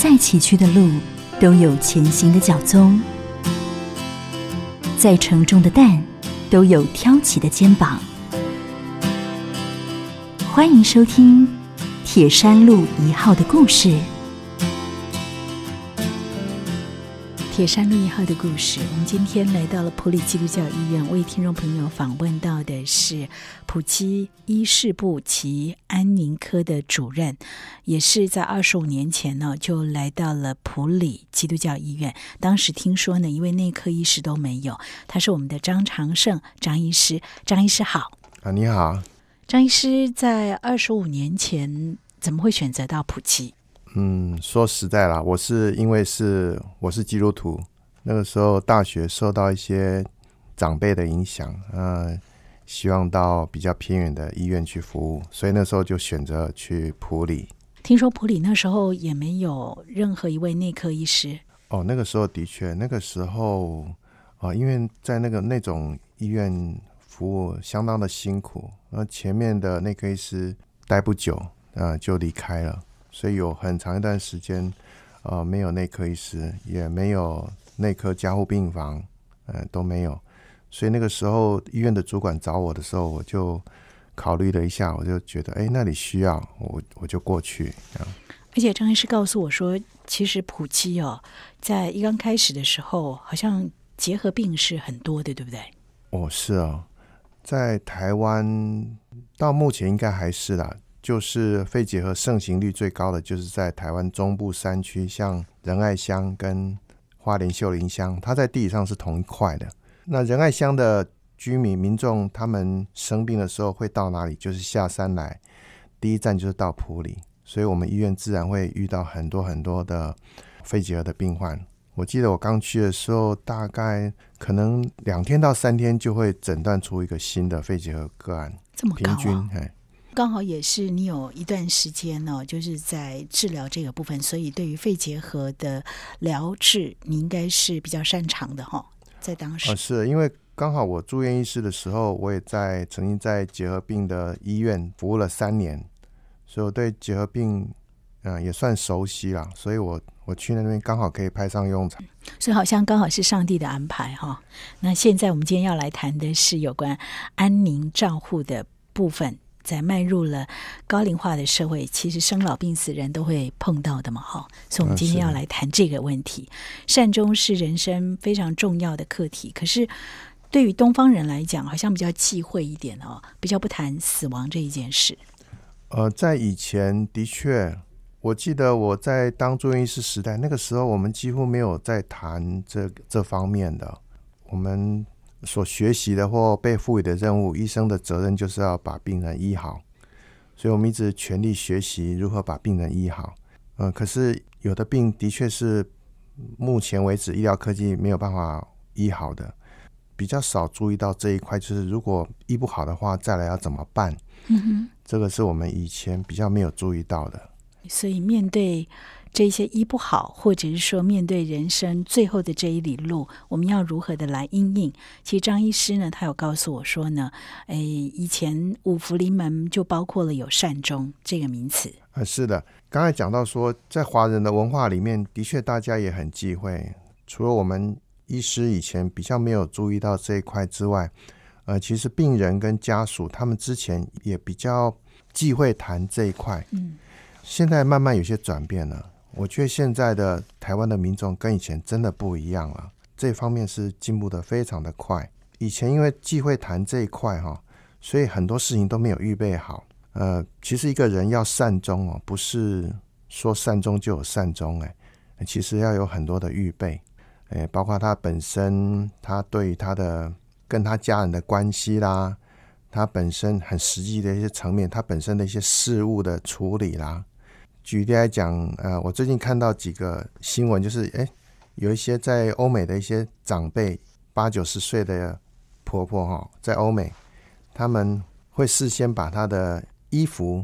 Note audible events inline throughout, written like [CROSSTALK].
再崎岖的路都有前行的脚踪，再沉重的担都有挑起的肩膀。欢迎收听《铁山路一号》的故事。铁山路一号的故事，我们今天来到了普里基督教医院，为听众朋友访问到的是普基医事部及安宁科的主任，也是在二十五年前呢就来到了普里基督教医院。当时听说呢，一位内科医师都没有，他是我们的张长胜张医师。张医师好啊，你好，张医师在二十五年前怎么会选择到普基？嗯，说实在啦，我是因为是我是基督徒，那个时候大学受到一些长辈的影响，呃，希望到比较偏远的医院去服务，所以那时候就选择去普里。听说普里那时候也没有任何一位内科医师。哦，那个时候的确，那个时候啊，因为在那个那种医院服务相当的辛苦，那前面的内科医师待不久，呃，就离开了。所以有很长一段时间，呃，没有内科医师，也没有内科加护病房，呃，都没有。所以那个时候医院的主管找我的时候，我就考虑了一下，我就觉得，哎，那里需要我，我就过去。而且张医师告诉我说，其实普基哦，在一刚开始的时候，好像结核病是很多的，对不对？哦，是啊，在台湾到目前应该还是啦。就是肺结核盛行率最高的，就是在台湾中部山区，像仁爱乡跟花莲秀林乡，它在地理上是同一块的。那仁爱乡的居民民众，他们生病的时候会到哪里？就是下山来，第一站就是到埔里，所以我们医院自然会遇到很多很多的肺结核的病患。我记得我刚去的时候，大概可能两天到三天就会诊断出一个新的肺结核个案，这么平均。刚好也是你有一段时间呢，就是在治疗这个部分，所以对于肺结核的疗治，你应该是比较擅长的哈。在当时，是因为刚好我住院医师的时候，我也在曾经在结核病的医院服务了三年，所以我对结核病嗯也算熟悉了，所以我我去那边刚好可以派上用场，所以好像刚好是上帝的安排哈。那现在我们今天要来谈的是有关安宁照护的部分。在迈入了高龄化的社会，其实生老病死人都会碰到的嘛，哈。所以，我们今天要来谈这个问题。善终是人生非常重要的课题，可是对于东方人来讲，好像比较忌讳一点哦，比较不谈死亡这一件事。呃，在以前的确，我记得我在当住院医师时代，那个时候我们几乎没有在谈这这方面的，我们。所学习的或被赋予的任务，医生的责任就是要把病人医好，所以我们一直全力学习如何把病人医好。嗯，可是有的病的确是目前为止医疗科技没有办法医好的，比较少注意到这一块，就是如果医不好的话，再来要怎么办？嗯哼，这个是我们以前比较没有注意到的。所以面对。这些医不好，或者是说面对人生最后的这一里路，我们要如何的来应应？其实张医师呢，他有告诉我说呢，哎，以前五福临门就包括了有善终这个名词。啊，是的，刚才讲到说，在华人的文化里面，的确大家也很忌讳。除了我们医师以前比较没有注意到这一块之外，呃，其实病人跟家属他们之前也比较忌讳谈这一块。嗯，现在慢慢有些转变了。我觉得现在的台湾的民众跟以前真的不一样了，这方面是进步的非常的快。以前因为忌讳谈这一块哈，所以很多事情都没有预备好。呃，其实一个人要善终哦，不是说善终就有善终哎，其实要有很多的预备，哎，包括他本身他对他的跟他家人的关系啦，他本身很实际的一些层面，他本身的一些事物的处理啦。举例来讲，呃，我最近看到几个新闻，就是哎，有一些在欧美的一些长辈，八九十岁的婆婆哈，在欧美，他们会事先把她的衣服、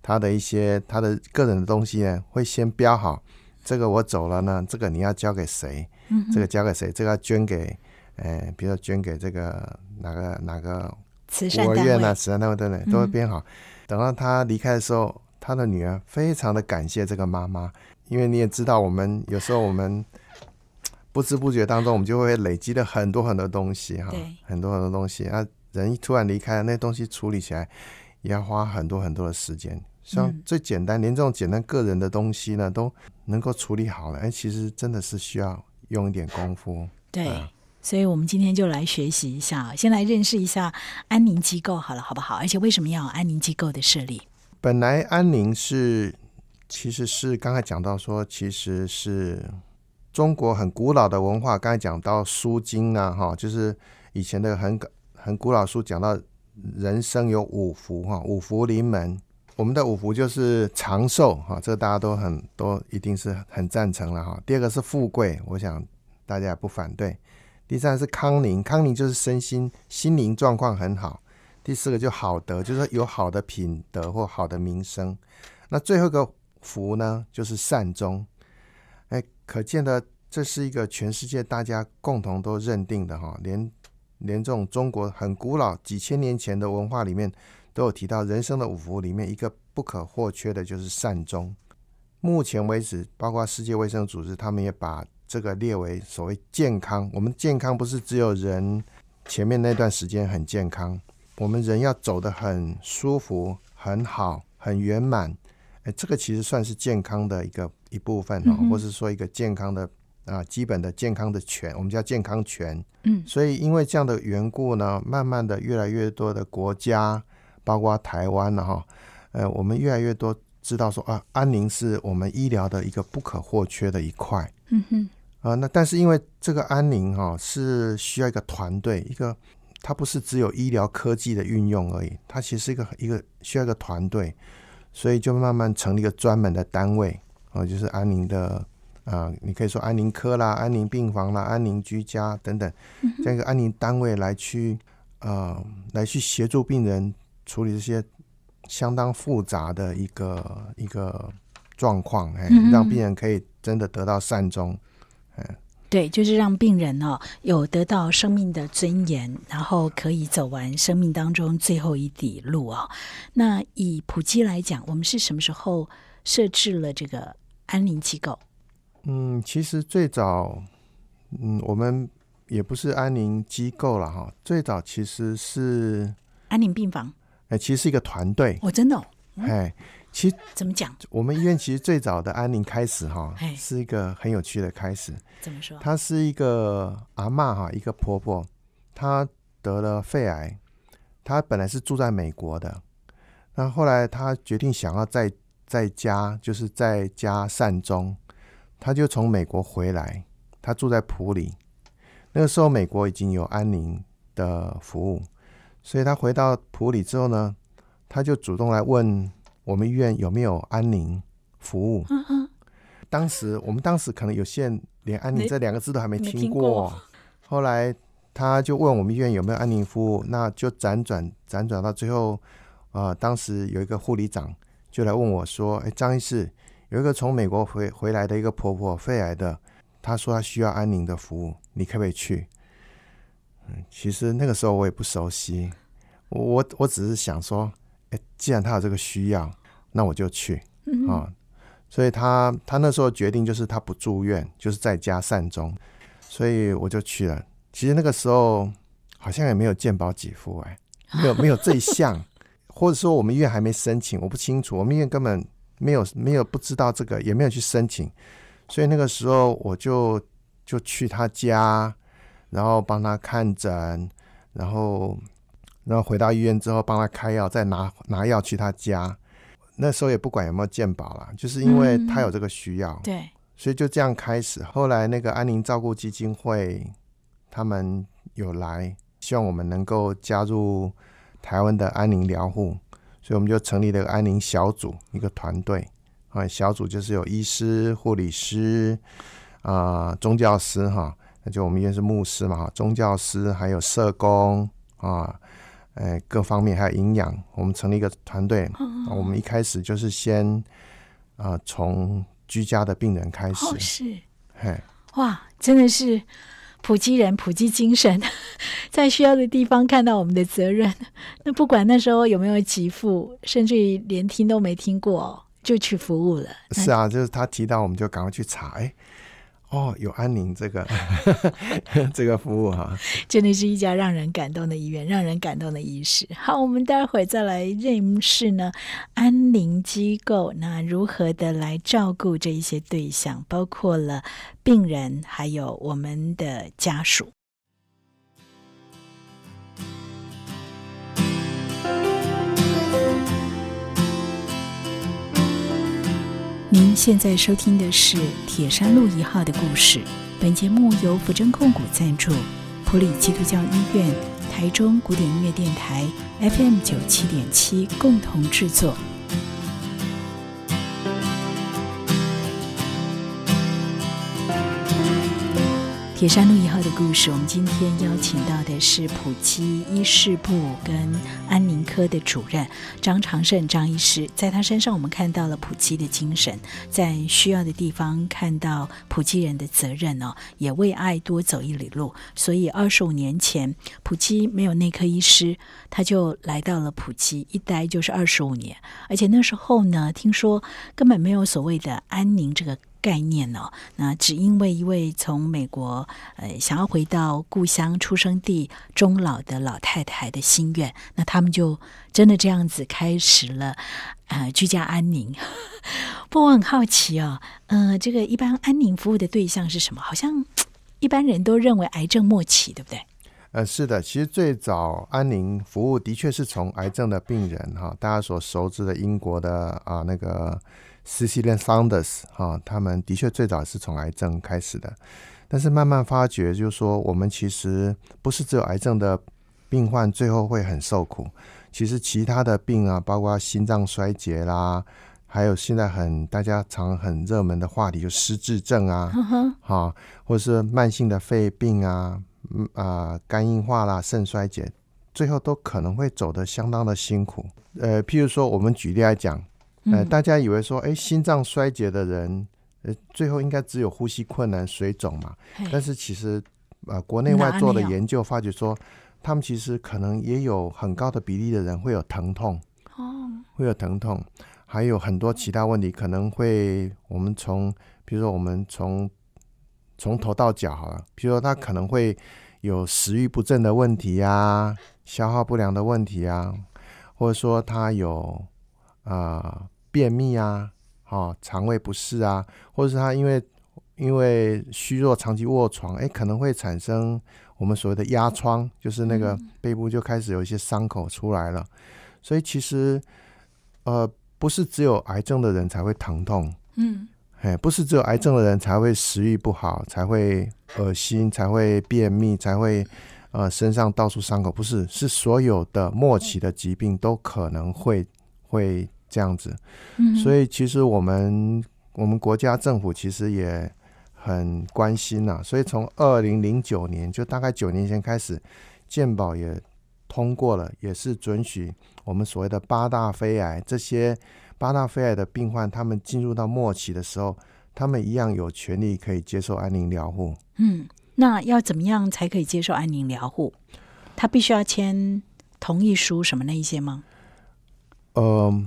她的一些她的个人的东西呢，会先标好，这个我走了呢，这个你要交给谁？这个交给谁？这个要捐给，呃，比如说捐给这个哪个哪个慈善单位啊，慈善单位等等，都会编好。等到他离开的时候。他的女儿非常的感谢这个妈妈，因为你也知道，我们有时候我们 [TSK] 不知不觉当中，我们就会累积了很多很多东西哈，很多很多东西啊，人一突然离开了，那东西处理起来也要花很多很多的时间。像嗯最简单，连这种简单个人的东西呢，都能够处理好了，哎，其实真的是需要用一点功夫。对。啊所以，我们今天就来学习一下，先来认识一下安宁机构，好了，好不好？而且，为什么要有安宁机构的设立？本来安宁是，其实是刚才讲到说，其实是中国很古老的文化。刚才讲到《书经》啊，哈，就是以前的很很古老书讲到人生有五福哈，五福临门。我们的五福就是长寿哈，这个大家都很都一定是很赞成了哈。第二个是富贵，我想大家也不反对。第三是康宁，康宁就是身心心灵状况很好。第四个就好德，就是有好的品德或好的名声。那最后一个福呢，就是善终。哎，可见的这是一个全世界大家共同都认定的哈，连连这种中国很古老几千年前的文化里面都有提到，人生的五福里面一个不可或缺的就是善终。目前为止，包括世界卫生组织，他们也把这个列为所谓健康。我们健康不是只有人前面那段时间很健康，我们人要走得很舒服、很好、很圆满。哎，这个其实算是健康的一个一部分哦，嗯或是说一个健康的啊基本的健康的权，我们叫健康权。嗯所以因为这样的缘故呢，慢慢的越来越多的国家，包括台湾了哈，呃，我们越来越多知道说啊，安宁是我们医疗的一个不可或缺的一块。嗯哼，啊、那但是因为这个安宁哈、是需要一个团队，一个它不是只有医疗科技的运用而已，它其实是一个一个需要一个团队，所以就慢慢成立一个专门的单位啊、就是安宁的啊、你可以说安宁科啦、安宁病房啦、安宁居家等等，这样一个安宁单位来去呃来去协助病人处理这些相当复杂的一个一个状况，哎嗯，让病人可以真的得到善终。对，就是让病人哦有得到生命的尊严，然后可以走完生命当中最后一底路哦。那以普基来讲，我们是什么时候设置了这个安宁机构？嗯，其实最早，嗯，我们也不是安宁机构了哈，最早其实是，安宁病房？哎、其实是一个团队，哦，真的、哦？哎，其实怎么讲？我们医院其实最早的安宁开始哈哎，是一个很有趣的开始。怎么说？她是一个阿嬷哈，一个婆婆，她得了肺癌，她本来是住在美国的，那后来她决定想要在在家，就是在家善终，她就从美国回来，她住在普里，那个时候美国已经有安宁的服务，所以她回到普里之后呢，她就主动来问我们医院有没有安宁服务。嗯嗯，当时我们当时可能有些人连安宁这两个字都还没没听听过后来他就问我们医院有没有安宁服务，那就辗转辗转到最后，呃，当时有一个护理长就来问我说：“哎，张医师，有一个从美国回回来的一个婆婆肺癌的，她说她需要安宁的服务，你可不可以去？”嗯，其实那个时候我也不熟悉，我我我只是想说，哎，既然她有这个需要，那我就去。嗯啊、所以他他那时候决定就是他不住院，就是在家善终，所以我就去了。其实那个时候好像也没有健保给付哎、没有没有这一项，或者说我们医院还没申请，我不清楚，我们医院根本没有没有不知道这个，也没有去申请，所以那个时候我就就去他家，然后帮他看诊，然后然后回到医院之后帮他开药，再拿拿药去他家。那时候也不管有没有健保啦，就是因为他有这个需要，对，所以就这样开始。后来那个安宁照顾基金会他们有来，希望我们能够加入台湾的安宁疗护，所以我们就成立了一个安宁小组，一个团队啊，小组就是有医师、护理师啊、宗教师哈，那就我们医院是牧师嘛哈，宗教师还有社工啊。呃，各方面还有营养，我们成立一个团队。嗯我们一开始就是先啊，从、居家的病人开始，哦是嘿，哇，真的是普及人、普及精神，[LAUGHS] 在需要的地方看到我们的责任。那不管那时候有没有给付，甚至于连听都没听过，就去服务了。是啊，就是他提到，我们就赶快去查。哎。哦，有安宁这个 [LAUGHS] 这个服务哈，真的是一家让人感动的医院，让人感动的医师。好，我们待会再来认识呢安宁机构，那如何的来照顾这一些对象，包括了病人，还有我们的家属。您现在收听的是《铁山路一号》的故事。本节目由福珍控股赞助，普里基督教医院、台中古典音乐电台 FM 九七点七共同制作。铁山路一号的故事，我们今天邀请到的是普基医事部跟安宁科的主任张长胜张医师，在他身上我们看到了普基的精神，在需要的地方看到普基人的责任哦，也为爱多走一里路。所以二十五年前，普基没有内科医师，他就来到了普基，一待就是二十五年，而且那时候呢，听说根本没有所谓的安宁这个。概念哦，那只因为一位从美国呃想要回到故乡出生地终老的老太太的心愿，那他们就真的这样子开始了呃居家安宁。[LAUGHS] 不过我很好奇哦，呃，这个一般安宁服务的对象是什么？好像一般人都认为癌症末期，对不对？呃，是的，其实最早安宁服务的确是从癌症的病人哈，大家所熟知的英国的啊那个。C c i l i a n Founders 哈，他们的确最早是从癌症开始的，但是慢慢发觉，就是说我们其实不是只有癌症的病患最后会很受苦，其实其他的病啊，包括心脏衰竭啦，还有现在很大家常很热门的话题，就失智症啊，哈，或者是慢性的肺病啊，嗯啊，肝硬化啦，肾衰竭，最后都可能会走得相当的辛苦。呃，譬如说，我们举例来讲。呃，大家以为说，哎，心脏衰竭的人，呃，最后应该只有呼吸困难、水肿嘛？但是其实，呃，国内外做的研究发觉说，他们其实可能也有很高的比例的人会有疼痛，哦，会有疼痛，还有很多其他问题，可能会我们从，比如说我们从从头到脚好了，比如说他可能会有食欲不振的问题呀，消化不良的问题啊，或者说他有。啊，便秘啊，哦，肠胃不适啊，或者是他因为因为虚弱长期卧床，哎，可能会产生我们所谓的压疮，就是那个背部就开始有一些伤口出来了。所以其实，呃，不是只有癌症的人才会疼痛，嗯，哎，不是只有癌症的人才会食欲不好，才会恶心，才会便秘，才会呃身上到处伤口，不是，是所有的末期的疾病都可能会。会这样子，所以其实我们我们国家政府其实也很关心呐。所以从二零零九年，就大概九年前开始，健保也通过了，也是准许我们所谓的八大肺癌这些八大肺癌的病患，他们进入到末期的时候，他们一样有权利可以接受安宁疗护。嗯，那要怎么样才可以接受安宁疗护？他必须要签同意书什么那一些吗？呃，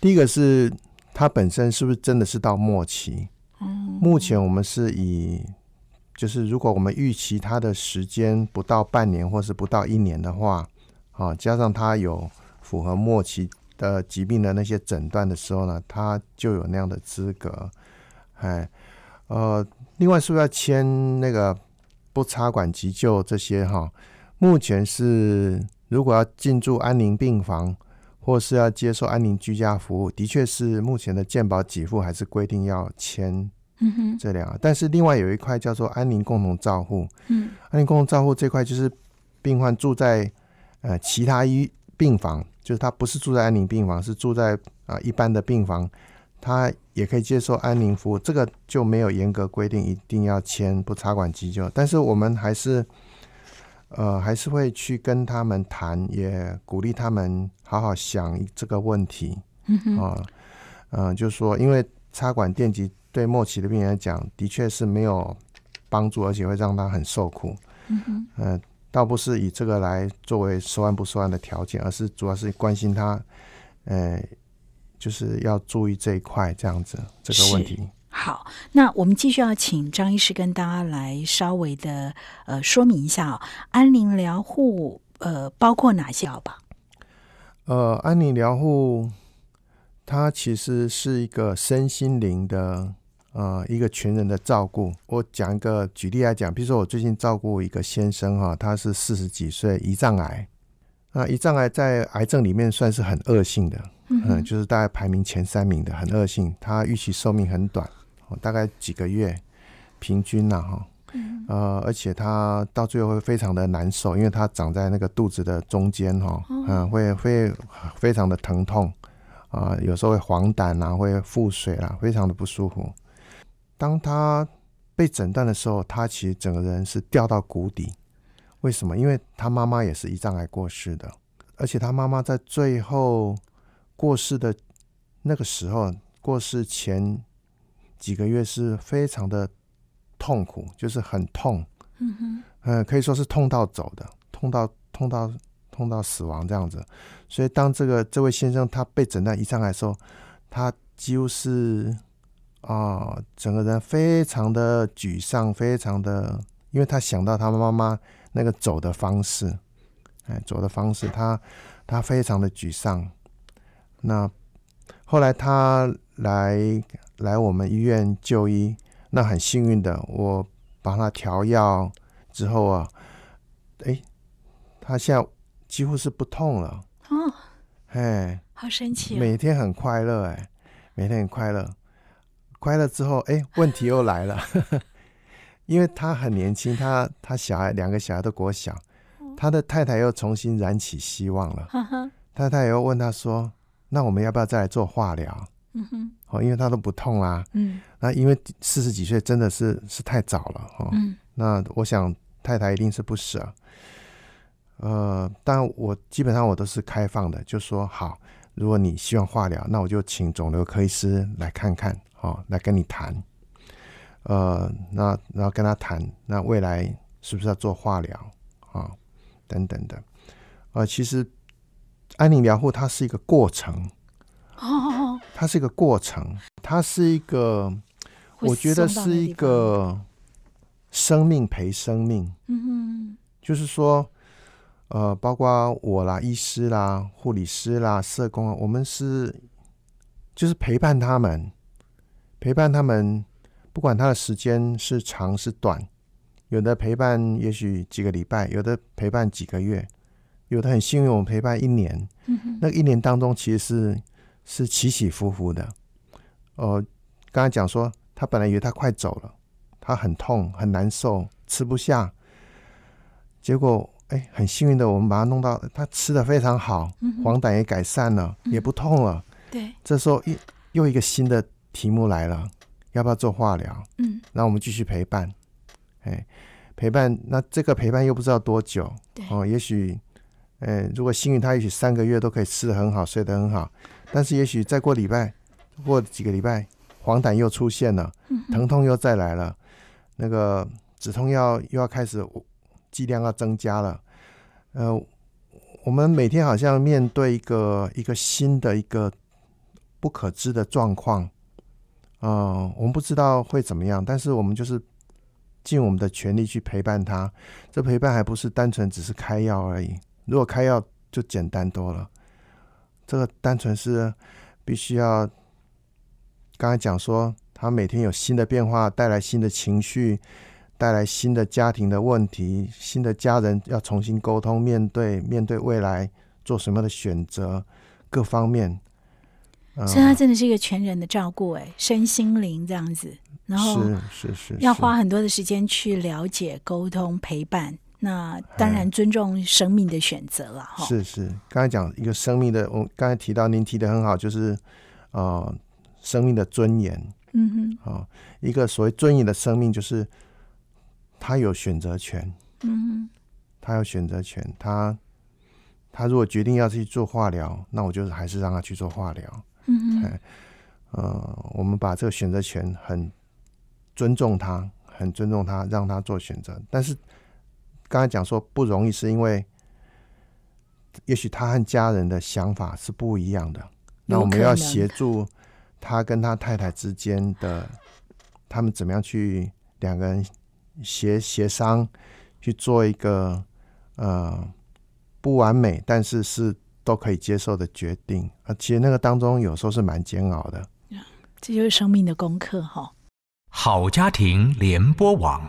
第一个是它本身是不是真的是到末期？嗯目前我们是以，就是如果我们预期它的时间不到半年，或是不到一年的话，啊，加上它有符合末期的疾病的那些诊断的时候呢，它就有那样的资格。哎，呃，另外是不是要签那个不插管急救这些？哈，目前是如果要进驻安宁病房。或是要接受安宁居家服务，的确是目前的健保给付还是规定要签这两个。但是另外有一块叫做安宁共同照护，嗯，安宁共同照护这块就是病患住在呃其他医病房，就是他不是住在安宁病房，是住在啊一般的病房，他也可以接受安宁服务。这个就没有严格规定一定要签不插管急救，但是我们还是。呃，还是会去跟他们谈，也鼓励他们好好想这个问题。啊，嗯，就是说，因为插管电极对末期的病人来讲，的确是没有帮助，而且会让他很受苦。嗯倒不是以这个来作为收案不收案的条件，而是主要是关心他，呃，就是要注意这一块这样子这个问题。好，那我们继续要请张医师跟大家来稍微的呃说明一下哦，安宁疗护呃包括哪些好吧？呃，安宁疗护它其实是一个身心灵的呃一个全人的照顾。我讲一个举例来讲，比如说我最近照顾一个先生哈，他是四十几岁，胰脏癌。那胰脏癌在癌症里面算是很恶性的，嗯，就是大概排名前三名的，很恶性。他预期寿命很短。大概几个月，平均呐，哈，呃，而且它到最后会非常的难受，因为它长在那个肚子的中间，哈，嗯，会会非常的疼痛，啊，有时候会黄疸啊，会腹水啦，非常的不舒服。当他被诊断的时候，他其实整个人是掉到谷底。为什么？因为他妈妈也是胰脏癌过世的，而且他妈妈在最后过世的那个时候，过世前。几个月是非常的痛苦，就是很痛，嗯哼，呃，可以说是痛到走的，痛到痛到痛到死亡这样子。所以当这个这位先生他被诊断一上来的时候，他几乎是啊，整个人非常的沮丧，非常的，因为他想到他妈妈那个走的方式，哎，走的方式，他他非常的沮丧。那后来他来。来我们医院就医，那很幸运的，我帮他调药之后啊，哎，他现在几乎是不痛了。哦，哎，好神奇，每天很快乐，哎，每天很快乐，快乐之后，哎，问题又来了，[LAUGHS] 因为他很年轻，他他小孩两个小孩都国小，他的太太又重新燃起希望了，太太又问他说：“那我们要不要再来做化疗？”嗯哼。哦，因为他都不痛啦。嗯，那因为四十几岁真的是是太早了哦。嗯，那我想太太一定是不舍。呃，但我基本上我都是开放的，就说好，如果你希望化疗，那我就请肿瘤科医师来看看，哦，来跟你谈。呃，那然后跟他谈，那未来是不是要做化疗啊？等等的。呃，其实安宁疗护它是一个过程。哦，它是一个过程，它是一个，我觉得是一个生命陪生命。嗯哼，就是说，呃，包括我啦、医师啦、护理师啦、社工啊，我们是就是陪伴他们，陪伴他们，不管他的时间是长是短，有的陪伴也许几个礼拜，有的陪伴几个月，有的很幸运，我们陪伴一年。嗯哼，那一年当中其实是。是起起伏伏的，呃，刚才讲说，他本来以为他快走了，他很痛很难受，吃不下，结果哎，很幸运的，我们把他弄到他吃的非常好，黄疸也改善了，也不痛了。对，这时候一又一个新的题目来了，要不要做化疗？嗯，那我们继续陪伴，哎，陪伴，那这个陪伴又不知道多久，哦，也许，呃，如果幸运，他也许三个月都可以吃的很好，睡得很好。但是也许再过礼拜，过几个礼拜，黄疸又出现了，疼痛又再来了，那个止痛药又要开始剂量要增加了。呃，我们每天好像面对一个一个新的一个不可知的状况，啊，我们不知道会怎么样，但是我们就是尽我们的全力去陪伴他。这陪伴还不是单纯只是开药而已，如果开药就简单多了。这个单纯是必须要，刚才讲说，他每天有新的变化，带来新的情绪，带来新的家庭的问题，新的家人要重新沟通，面对面对未来做什么的选择，各方面。所以，他真的是一个全人的照顾，哎，身心灵这样子，然后是是是，要花很多的时间去了解、沟通、陪伴。那当然尊重生命的选择了哈。是是，刚才讲一个生命的，我刚才提到您提的很好，就是呃生命的尊严。嗯哼。啊，一个所谓尊严的生命，就是他有选择权。嗯哼。他有选择权，他他如果决定要去做化疗，那我就是还是让他去做化疗。嗯哼。呃，我们把这个选择权很尊重他，很尊重他，让他做选择。但是刚才讲说不容易，是因为也许他和家人的想法是不一样的。那我们要协助他跟他太太之间的，他们怎么样去两个人协协商去做一个呃不完美，但是是都可以接受的决定。而且那个当中有时候是蛮煎熬的。这就是生命的功课，哈。好家庭联播网，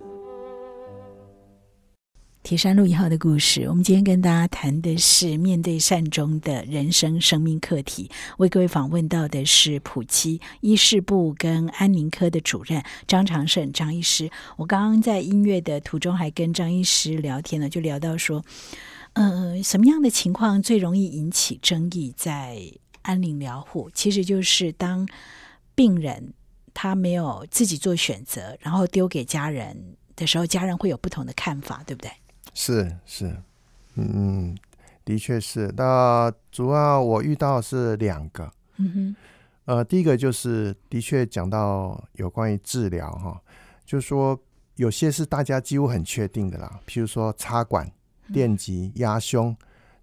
铁山路一号的故事，我们今天跟大家谈的是面对善终的人生生命课题。为各位访问到的是普七医事部跟安宁科的主任张长胜张医师。我刚刚在音乐的途中还跟张医师聊天呢，就聊到说，呃，什么样的情况最容易引起争议？在安宁疗护，其实就是当病人他没有自己做选择，然后丢给家人的时候，家人会有不同的看法，对不对？是是，嗯，的确是。那主要我遇到是两个，嗯哼，呃，第一个就是的确讲到有关于治疗哈，就是说有些是大家几乎很确定的啦，譬如说插管、电极、压胸，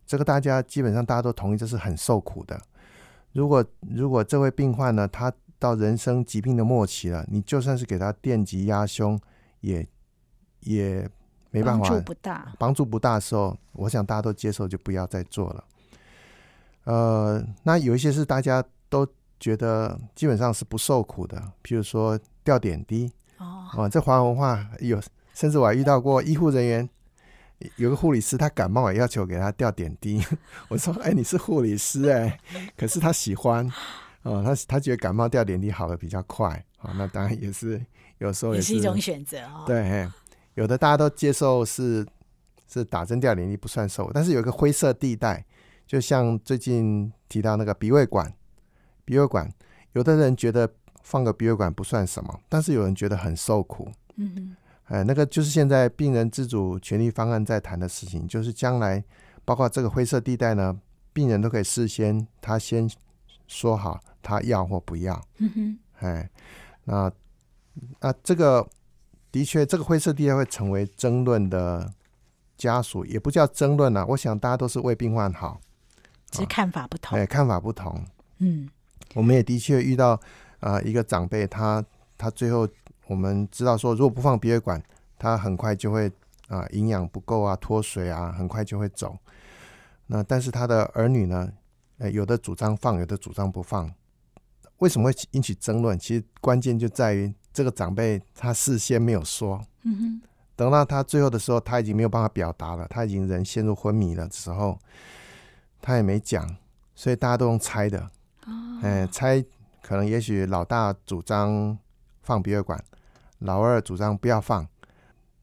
这个大家基本上大家都同意，这是很受苦的。如果如果这位病患呢，他到人生疾病的末期了，你就算是给他电极压胸，也也。没办法，帮助不大。帮助不大的时候，我想大家都接受，就不要再做了。呃，那有一些是大家都觉得基本上是不受苦的，譬如说吊点滴。哦，这华文化有，甚至我还遇到过医护人员，有个护理师他感冒也要求给他吊点滴。[LAUGHS] 我说：“哎，你是护理师哎，可是他喜欢哦，他他觉得感冒吊点滴好的比较快啊。那当然也是有时候也是一种选择哦。对。有的大家都接受是是打针吊点滴不算瘦，但是有一个灰色地带，就像最近提到那个鼻胃管，鼻胃管，有的人觉得放个鼻胃管不算什么，但是有人觉得很受苦。嗯嗯，哎，那个就是现在病人自主权利方案在谈的事情，就是将来包括这个灰色地带呢，病人都可以事先他先说好他要或不要。嗯哼，哎，那那这个。的确，这个灰色地带会成为争论的家属，也不叫争论了。我想大家都是为病患好，只是看法不同。哎，看法不同。嗯，我们也的确遇到啊，一个长辈，他他最后我们知道说，如果不放鼻胃管，他很快就会啊营养不够啊脱水啊，很快就会走。那但是他的儿女呢，呃，有的主张放，有的主张不放。为什么会引起争论？其实关键就在于。这个长辈他事先没有说，嗯哼，等到他最后的时候，他已经没有办法表达了，他已经人陷入昏迷了时候，他也没讲，所以大家都用猜的，哦，哎，猜可能也许老大主张放鼻胃管，老二主张不要放，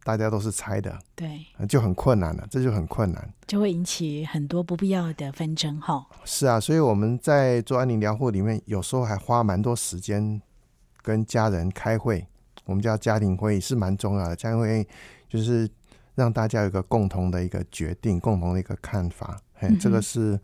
大家都是猜的，对，就很困难了，这就很困难，就会引起很多不必要的纷争，哈，是啊，所以我们在做安宁疗护里面，有时候还花蛮多时间。跟家人开会，我们叫家庭会议是蛮重要的。家庭会议就是让大家有一个共同的一个决定，共同的一个看法。嘿，这个是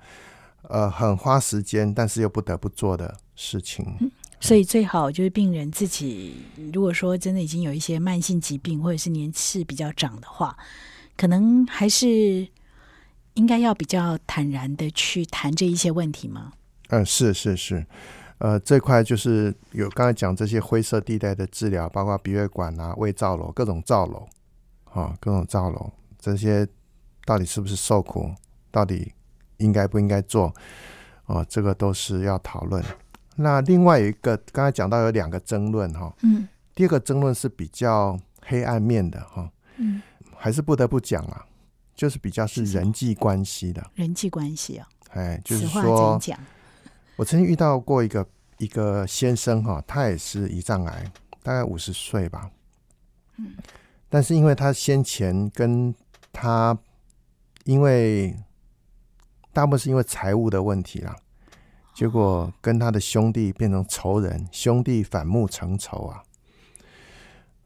呃很花时间，但是又不得不做的事情。所以最好就是病人自己，如果说真的已经有一些慢性疾病，或者是年事比较长的话，可能还是应该要比较坦然的去谈这一些问题吗？嗯，是是是。呃，这块就是有刚才讲这些灰色地带的治疗，包括鼻胃管啊、胃造瘘、各种造瘘，啊，各种造瘘，这些到底是不是受苦？到底应该不应该做？哦，这个都是要讨论。那另外有一个，刚才讲到有两个争论哈，嗯，第二个争论是比较黑暗面的哈，嗯，还是不得不讲啊，就是比较是人际关系的，人际关系啊，哎，就是说。我曾经遇到过一个一个先生哈，他也是胰脏癌，大概五十岁吧。嗯，但是因为他先前跟他，因为大部分是因为财务的问题啦，结果跟他的兄弟变成仇人，兄弟反目成仇啊。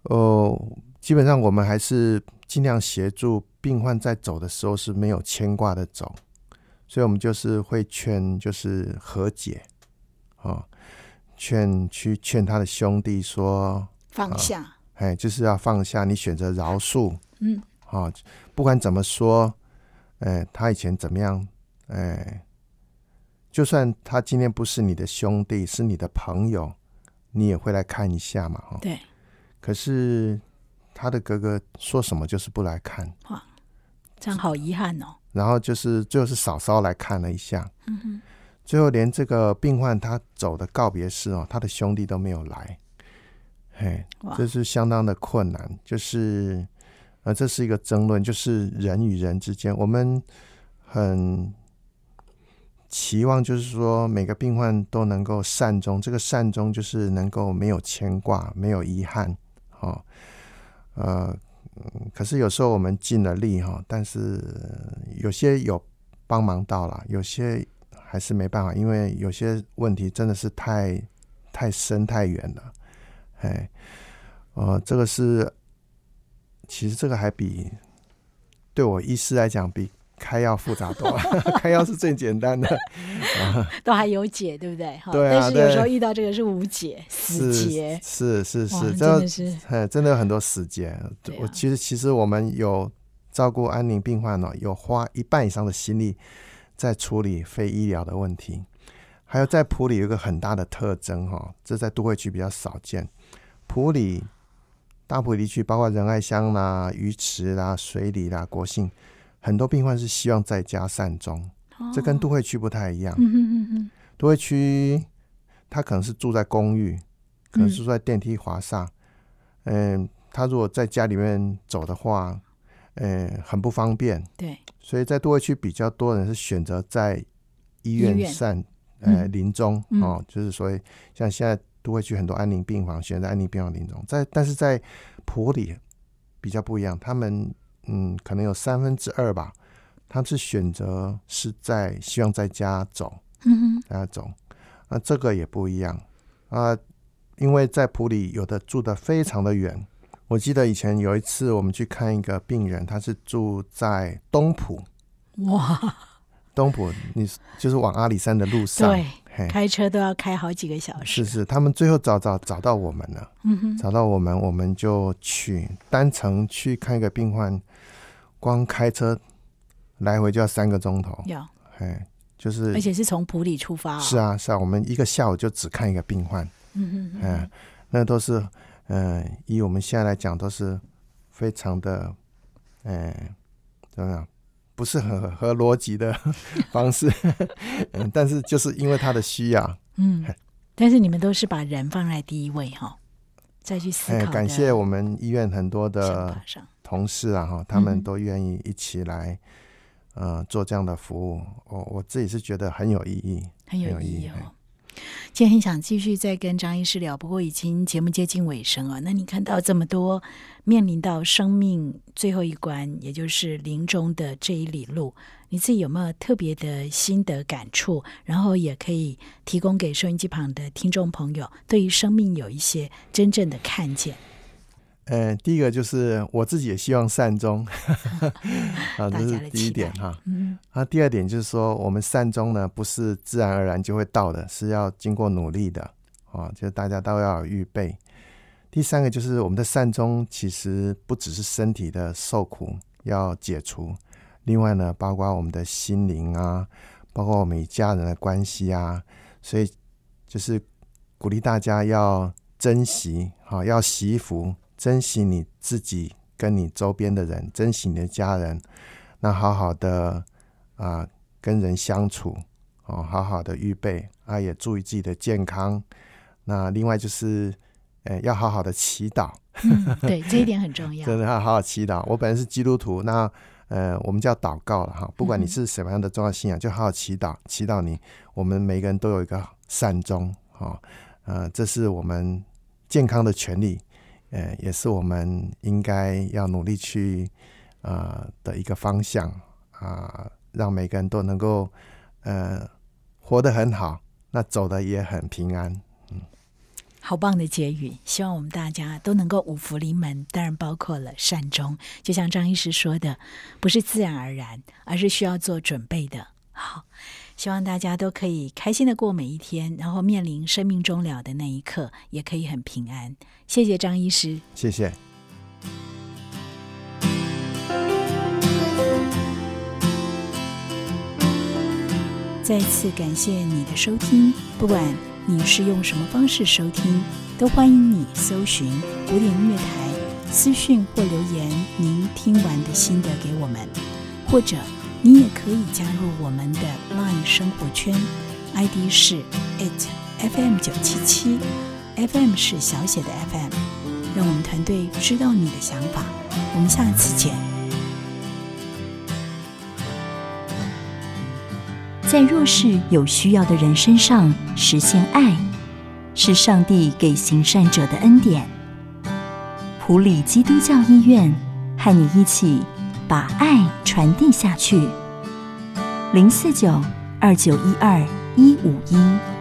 哦，基本上我们还是尽量协助病患在走的时候是没有牵挂的走，所以我们就是会劝，就是和解，哦，劝去劝他的兄弟说放下，哎，就是要放下，你选择饶恕，嗯，哦，不管怎么说，哎，他以前怎么样，哎，就算他今天不是你的兄弟，是你的朋友，你也会来看一下嘛，哈，对，可是他的哥哥说什么就是不来看，哇这样好遗憾哦。然后就是最后是嫂嫂来看了一下，嗯哼，最后连这个病患他走的告别式哦，他的兄弟都没有来，嘿，这是相当的困难，就是呃，这是一个争论，就是人与人之间，我们很期望，就是说每个病患都能够善终，这个善终就是能够没有牵挂，没有遗憾，哦，呃，可是有时候我们尽了力哈，但是有些有帮忙到了，有些还是没办法，因为有些问题真的是太太深太远了，哎，呃，这个是其实这个还比对我医师来讲比开药复杂多了，[LAUGHS] 开药是最简单的，[LAUGHS] 都还有解，对不对？哈对啊但是有时候遇到这个是无解、死是结，是是是，真这的是哎，真的有很多死结。我其实其实我们有照顾安宁病患呢，有花一半以上的心力在处理非医疗的问题。还有在普里有一个很大的特征哈、这在都会区比较少见。普里大埔地区，包括仁爱乡啦、鱼池啦、水里啦、国信，很多病患是希望在家善终，这跟都会区不太一样。嗯都会区，他可能是住在公寓，可能是住在电梯滑上。嗯，他如果在家里面走的话，嗯，很不方便。对，所以在都会区比较多人是选择在医医院院善，呃，嗯临终嗯哦，就是所以像现在都会区很多安宁病房选择安宁病房临终，在但是在普里比较不一样，他们嗯可能有三分之二吧，他们是选择是在希望在家走。嗯哼，在家走，那这个也不一样。啊，因为在普里有的住的非常的远。我记得以前有一次我们去看一个病人，他是住在东浦，哇，东浦你就是往阿里山的路上，对，开车都要开好几个小时，是是，他们最后找找找到我们了，嗯哼，找到我们，我们就去单程去看一个病患，光开车来回就要三个钟头，要，哎，就是而且是从普里出发、哦，是，啊是啊，我们一个下午就只看一个病患。嗯哼嗯嗯，那都是，嗯、以我们现在来讲，都是非常的，嗯、怎么样？不是很合合逻辑的 [LAUGHS] 方式，嗯，但是就是因为他的需要，嗯，但是你们都是把人放在第一位哈、再去思哎、考哎感谢我们医院很多的，同事啊，哈，他们嗯都愿意一起来，呃，做这样的服务，我我自己是觉得很有意义，很有意义意义哦。今天很想继续再跟张医师聊，不过已经节目接近尾声了。那你看到这么多面临到生命最后一关，也就是临终的这一里路，你自己有没有特别的心得感触？然后也可以提供给收音机旁的听众朋友，对于生命有一些真正的看见。呃，第一个就是我自己也希望善终，[LAUGHS] 啊，这是第一点哈。嗯啊，第二点就是说，我们善终呢不是自然而然就会到的，是要经过努力的啊，就是大家都要有预备。第三个就是我们的善终其实不只是身体的受苦要解除，另外呢，包括我们的心灵啊，包括我们与家人的关系啊，所以就是鼓励大家要珍惜，好、要惜福，珍惜你自己跟你周边的人，珍惜你的家人，那好好的啊、跟人相处，哦，好好的预备啊，也注意自己的健康。那另外就是，呃，要好好的祈祷，嗯，对，[LAUGHS] 这一点很重要。真的要好好祈祷。我本人是基督徒，那呃，我们叫祷告了哈。不管你是什么样的重要信仰，就好好祈祷，祈祷你，我们每个人都有一个善终，哈、呃，这是我们健康的权利，呃，也是我们应该要努力去呃的一个方向啊、让每个人都能够呃活得很好，那走的也很平安。好棒的结语，希望我们大家都能够五福临门，当然包括了善终。就像张医师说的，不是自然而然，而是需要做准备的。好，希望大家都可以开心的过每一天，然后面临生命终了的那一刻，也可以很平安。谢谢张医师，谢谢。再次感谢你的收听，不管。你是用什么方式收听？都欢迎你搜寻古典音乐台，私讯或留言您听完的心得给我们，或者你也可以加入我们的 LINE 生活圈，ID 是 it FM 九七七，FM 是小写的 FM，让我们团队知道你的想法。我们下次见。在弱势有需要的人身上实现爱，是上帝给行善者的恩典。普里基督教医院和你一起把爱传递下去。零四九二九一二一五一。